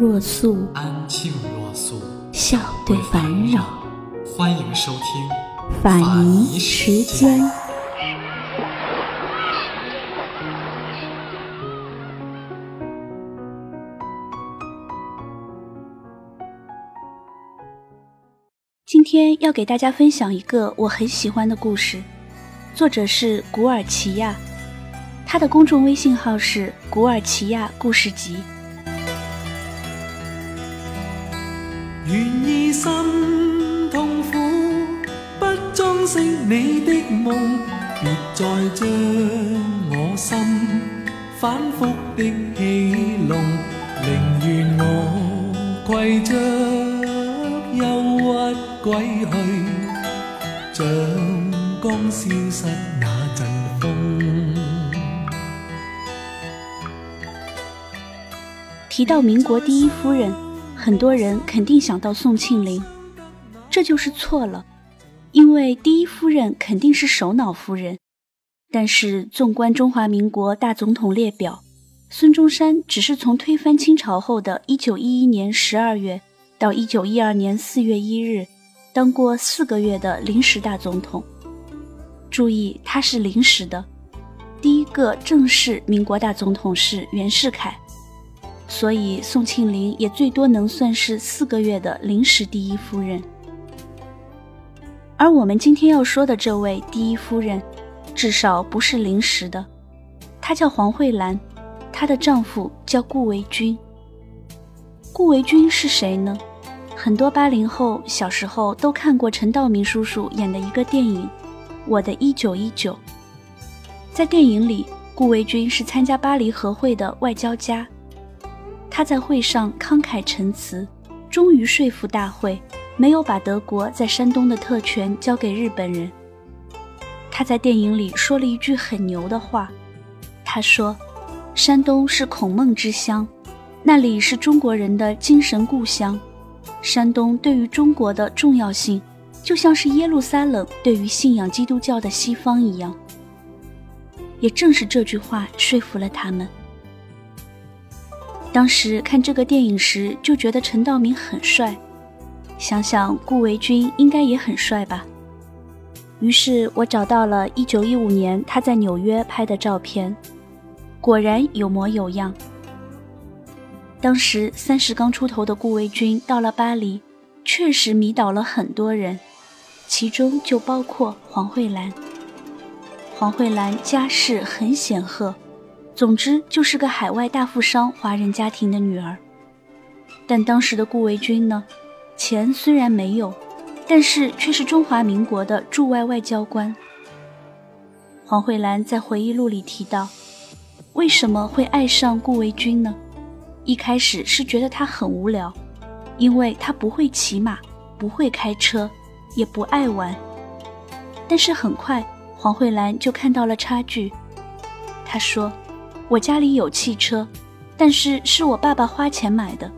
若素，安静若素，笑对烦扰。欢迎收听法尼时间。今天要给大家分享一个我很喜欢的故事，作者是古尔奇亚，他的公众微信号是古尔奇亚故事集。愿意心痛苦，不珍惜你的梦，别再将我心反复的戏弄，宁愿我携着忧郁归去，像刚消失那阵风。提到民国第一夫人，很多人肯定想到宋庆龄，这就是错了，因为第一夫人肯定是首脑夫人。但是纵观中华民国大总统列表，孙中山只是从推翻清朝后的一九一一年十二月到一九一二年四月一日，当过四个月的临时大总统。注意，他是临时的，第一个正式民国大总统是袁世凯。所以，宋庆龄也最多能算是四个月的临时第一夫人。而我们今天要说的这位第一夫人，至少不是临时的，她叫黄慧兰，她的丈夫叫顾维钧。顾维钧是谁呢？很多八零后小时候都看过陈道明叔叔演的一个电影《我的一九一九》。在电影里，顾维钧是参加巴黎和会的外交家。他在会上慷慨陈词，终于说服大会，没有把德国在山东的特权交给日本人。他在电影里说了一句很牛的话，他说：“山东是孔孟之乡，那里是中国人的精神故乡。山东对于中国的重要性，就像是耶路撒冷对于信仰基督教的西方一样。”也正是这句话说服了他们。当时看这个电影时，就觉得陈道明很帅，想想顾维钧应该也很帅吧。于是我找到了1915年他在纽约拍的照片，果然有模有样。当时三十刚出头的顾维钧到了巴黎，确实迷倒了很多人，其中就包括黄慧兰。黄慧兰家世很显赫。总之就是个海外大富商华人家庭的女儿，但当时的顾维钧呢，钱虽然没有，但是却是中华民国的驻外外交官。黄慧兰在回忆录里提到，为什么会爱上顾维钧呢？一开始是觉得他很无聊，因为他不会骑马，不会开车，也不爱玩。但是很快，黄慧兰就看到了差距，她说。我家里有汽车，但是是我爸爸花钱买的，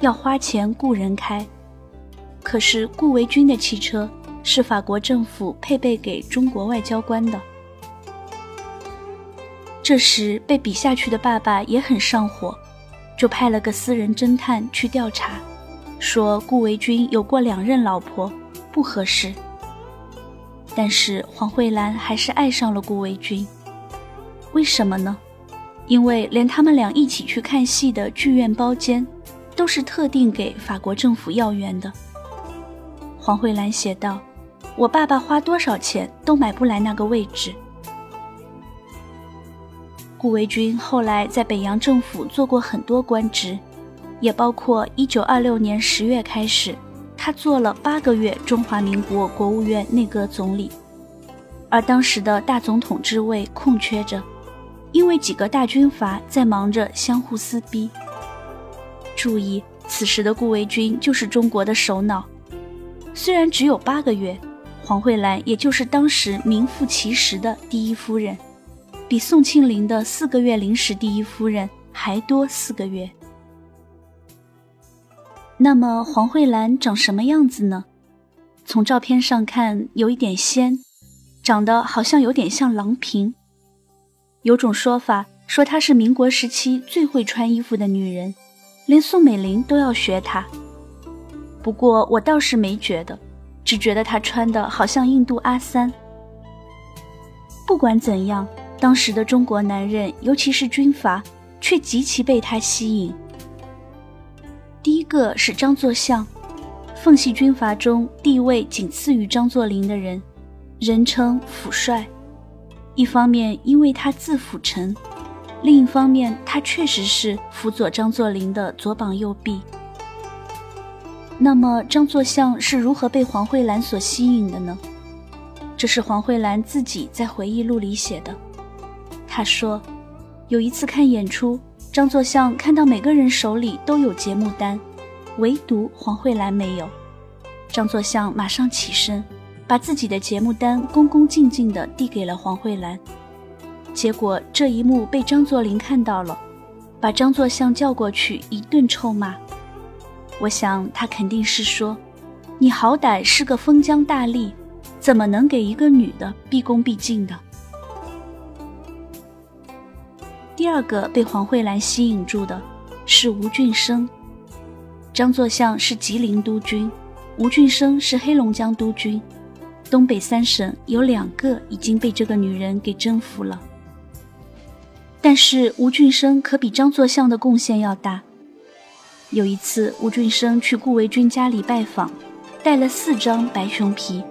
要花钱雇人开。可是顾维钧的汽车是法国政府配备给中国外交官的。这时被比下去的爸爸也很上火，就派了个私人侦探去调查，说顾维钧有过两任老婆，不合适。但是黄慧兰还是爱上了顾维钧，为什么呢？因为连他们俩一起去看戏的剧院包间，都是特定给法国政府要员的。黄慧兰写道：“我爸爸花多少钱都买不来那个位置。”顾维钧后来在北洋政府做过很多官职，也包括1926年10月开始，他做了八个月中华民国国务院内阁总理，而当时的大总统之位空缺着。因为几个大军阀在忙着相互撕逼。注意，此时的顾维钧就是中国的首脑。虽然只有八个月，黄慧兰也就是当时名副其实的第一夫人，比宋庆龄的四个月临时第一夫人还多四个月。那么黄慧兰长什么样子呢？从照片上看，有一点仙，长得好像有点像郎平。有种说法说她是民国时期最会穿衣服的女人，连宋美龄都要学她。不过我倒是没觉得，只觉得她穿的好像印度阿三。不管怎样，当时的中国男人，尤其是军阀，却极其被她吸引。第一个是张作相，奉系军阀中地位仅次于张作霖的人，人称府帅。一方面因为他字辅臣，另一方面他确实是辅佐张作霖的左膀右臂。那么张作相是如何被黄慧兰所吸引的呢？这是黄慧兰自己在回忆录里写的。他说，有一次看演出。张作相看到每个人手里都有节目单，唯独黄慧兰没有。张作相马上起身，把自己的节目单恭恭敬敬地递给了黄慧兰。结果这一幕被张作霖看到了，把张作相叫过去一顿臭骂。我想他肯定是说：“你好歹是个封疆大吏，怎么能给一个女的毕恭毕敬的？”第二个被黄慧兰吸引住的是吴俊升。张作相是吉林督军，吴俊升是黑龙江督军，东北三省有两个已经被这个女人给征服了。但是吴俊升可比张作相的贡献要大。有一次，吴俊升去顾维钧家里拜访，带了四张白熊皮，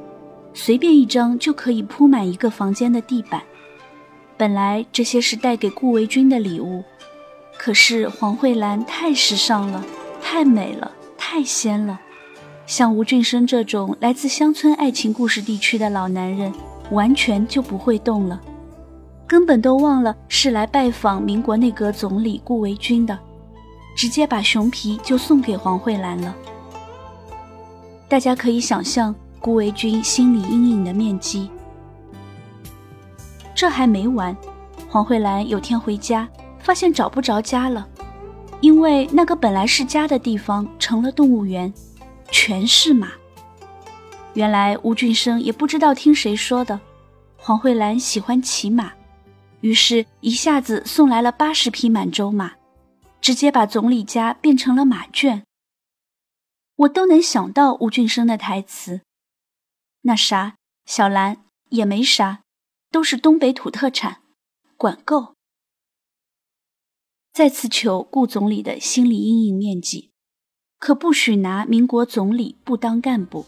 随便一张就可以铺满一个房间的地板。本来这些是带给顾维钧的礼物，可是黄慧兰太时尚了，太美了，太仙了。像吴俊生这种来自乡村爱情故事地区的老男人，完全就不会动了，根本都忘了是来拜访民国内阁总理顾维钧的，直接把熊皮就送给黄慧兰了。大家可以想象顾维钧心理阴影的面积。这还没完，黄慧兰有天回家，发现找不着家了，因为那个本来是家的地方成了动物园，全是马。原来吴俊生也不知道听谁说的，黄慧兰喜欢骑马，于是一下子送来了八十匹满洲马，直接把总理家变成了马圈。我都能想到吴俊生的台词，那啥，小兰也没啥。都是东北土特产，管够。再次求顾总理的心理阴影面积，可不许拿民国总理不当干部。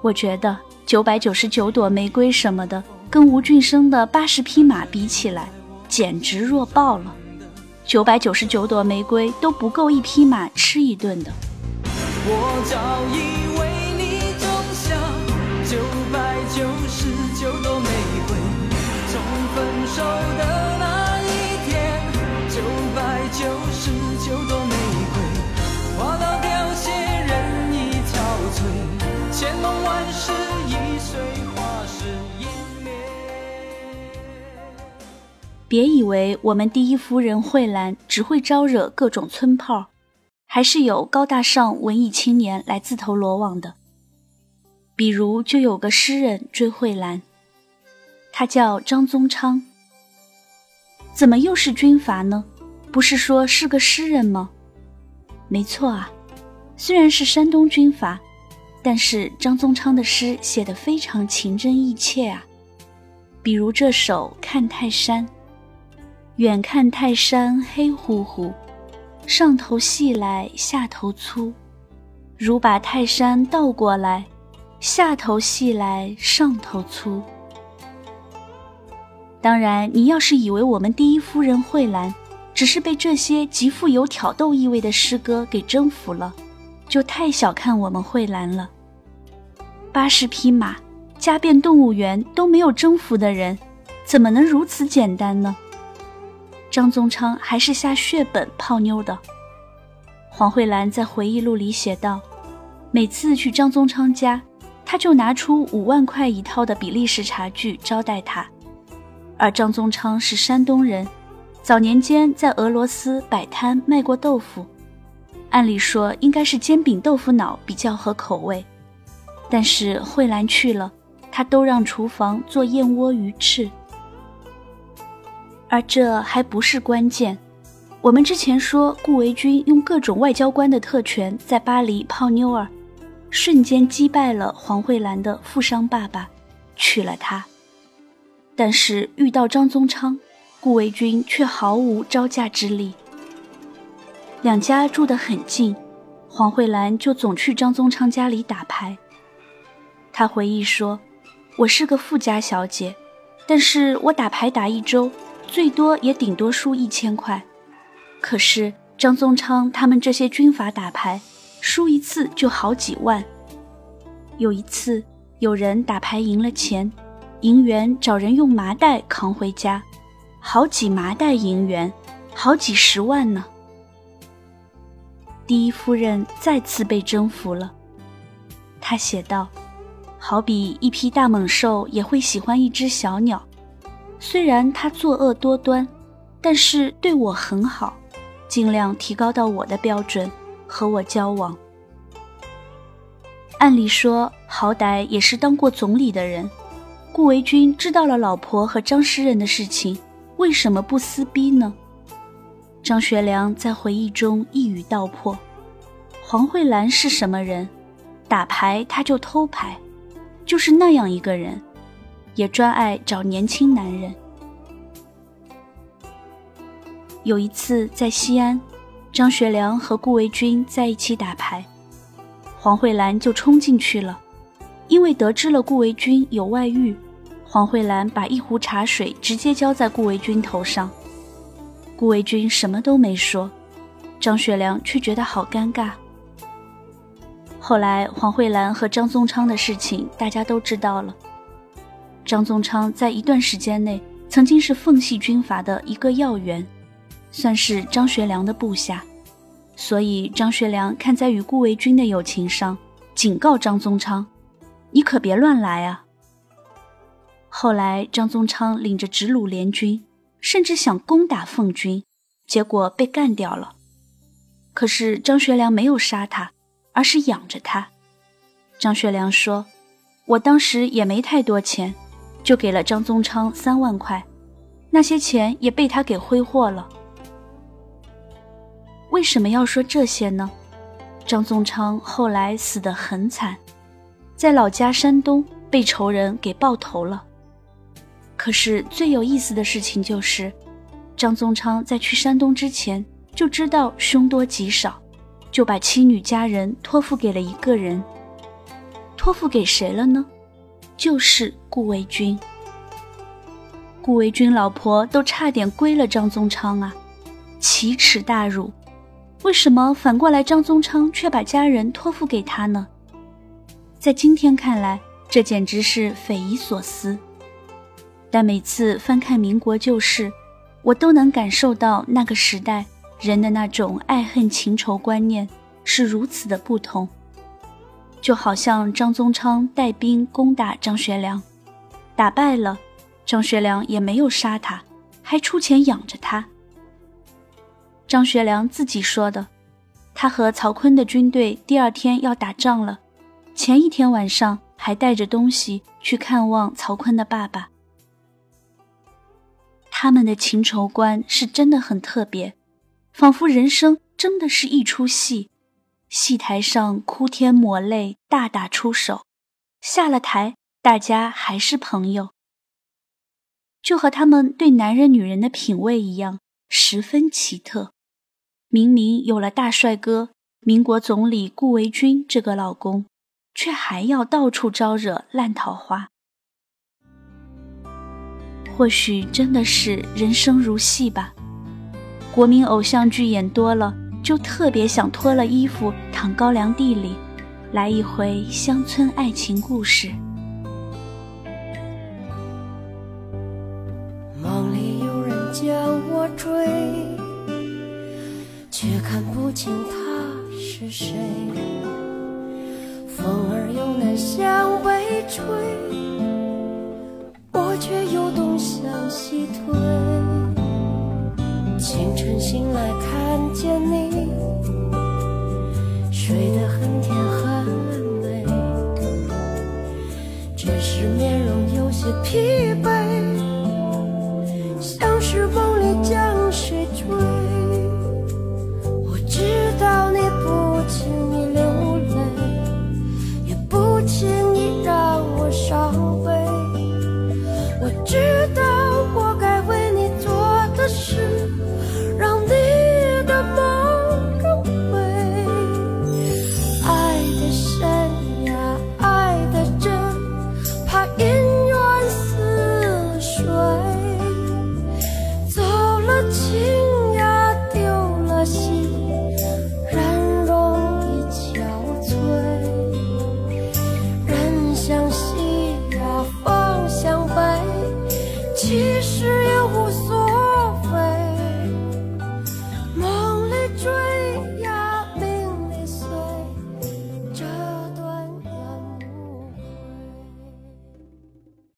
我觉得九百九十九朵玫瑰什么的，跟吴俊生的八十匹马比起来，简直弱爆了。九百九十九朵玫瑰都不够一匹马吃一顿的。我早已为你种下九百九十九朵玫瑰，从。分手的那一天，九百九十九朵别以为我们第一夫人慧兰只会招惹各种村炮，还是有高大上文艺青年来自投罗网的。比如，就有个诗人追慧兰，他叫张宗昌。怎么又是军阀呢？不是说是个诗人吗？没错啊，虽然是山东军阀，但是张宗昌的诗写得非常情真意切啊。比如这首《看泰山》：远看泰山黑乎乎，上头细来下头粗，如把泰山倒过来，下头细来上头粗。当然，你要是以为我们第一夫人慧兰只是被这些极富有挑逗意味的诗歌给征服了，就太小看我们慧兰了。八十匹马加遍动物园都没有征服的人，怎么能如此简单呢？张宗昌还是下血本泡妞的。黄慧兰在回忆录里写道：“每次去张宗昌家，他就拿出五万块一套的比利时茶具招待他。而张宗昌是山东人，早年间在俄罗斯摆摊卖过豆腐，按理说应该是煎饼豆腐脑比较合口味，但是慧兰去了，他都让厨房做燕窝鱼翅。而这还不是关键。”我们之前说，顾维钧用各种外交官的特权在巴黎泡妞儿，瞬间击败了黄慧兰的富商爸爸，娶了她。但是遇到张宗昌，顾维钧却毫无招架之力。两家住得很近，黄慧兰就总去张宗昌家里打牌。她回忆说：“我是个富家小姐，但是我打牌打一周，最多也顶多输一千块。”可是张宗昌他们这些军阀打牌，输一次就好几万。有一次，有人打牌赢了钱，银元找人用麻袋扛回家，好几麻袋银元，好几十万呢。第一夫人再次被征服了，她写道：“好比一匹大猛兽也会喜欢一只小鸟，虽然他作恶多端，但是对我很好。”尽量提高到我的标准，和我交往。按理说，好歹也是当过总理的人，顾维钧知道了老婆和张诗人的事情，为什么不撕逼呢？张学良在回忆中一语道破：黄慧兰是什么人？打牌他就偷牌，就是那样一个人，也专爱找年轻男人。有一次在西安，张学良和顾维钧在一起打牌，黄慧兰就冲进去了。因为得知了顾维钧有外遇，黄慧兰把一壶茶水直接浇在顾维钧头上。顾维钧什么都没说，张学良却觉得好尴尬。后来黄慧兰和张宗昌的事情大家都知道了。张宗昌在一段时间内曾经是奉系军阀的一个要员。算是张学良的部下，所以张学良看在与顾维钧的友情上，警告张宗昌：“你可别乱来啊！”后来张宗昌领着直鲁联军，甚至想攻打奉军，结果被干掉了。可是张学良没有杀他，而是养着他。张学良说：“我当时也没太多钱，就给了张宗昌三万块，那些钱也被他给挥霍了。”为什么要说这些呢？张宗昌后来死得很惨，在老家山东被仇人给爆头了。可是最有意思的事情就是，张宗昌在去山东之前就知道凶多吉少，就把妻女家人托付给了一个人。托付给谁了呢？就是顾维钧。顾维钧老婆都差点归了张宗昌啊，奇耻大辱！为什么反过来张宗昌却把家人托付给他呢？在今天看来，这简直是匪夷所思。但每次翻看民国旧事，我都能感受到那个时代人的那种爱恨情仇观念是如此的不同。就好像张宗昌带兵攻打张学良，打败了，张学良也没有杀他，还出钱养着他。张学良自己说的，他和曹锟的军队第二天要打仗了，前一天晚上还带着东西去看望曹锟的爸爸。他们的情仇观是真的很特别，仿佛人生真的是一出戏，戏台上哭天抹泪，大打出手，下了台大家还是朋友，就和他们对男人女人的品味一样，十分奇特。明明有了大帅哥民国总理顾维钧这个老公，却还要到处招惹烂桃花。或许真的是人生如戏吧。国民偶像剧演多了，就特别想脱了衣服躺高粱地里，来一回乡村爱情故事。梦里有人叫我追。却看不清他是谁？风儿又南向北吹，我却又东向西退。清晨醒来看见你睡得很甜很美只是面容有些疲惫。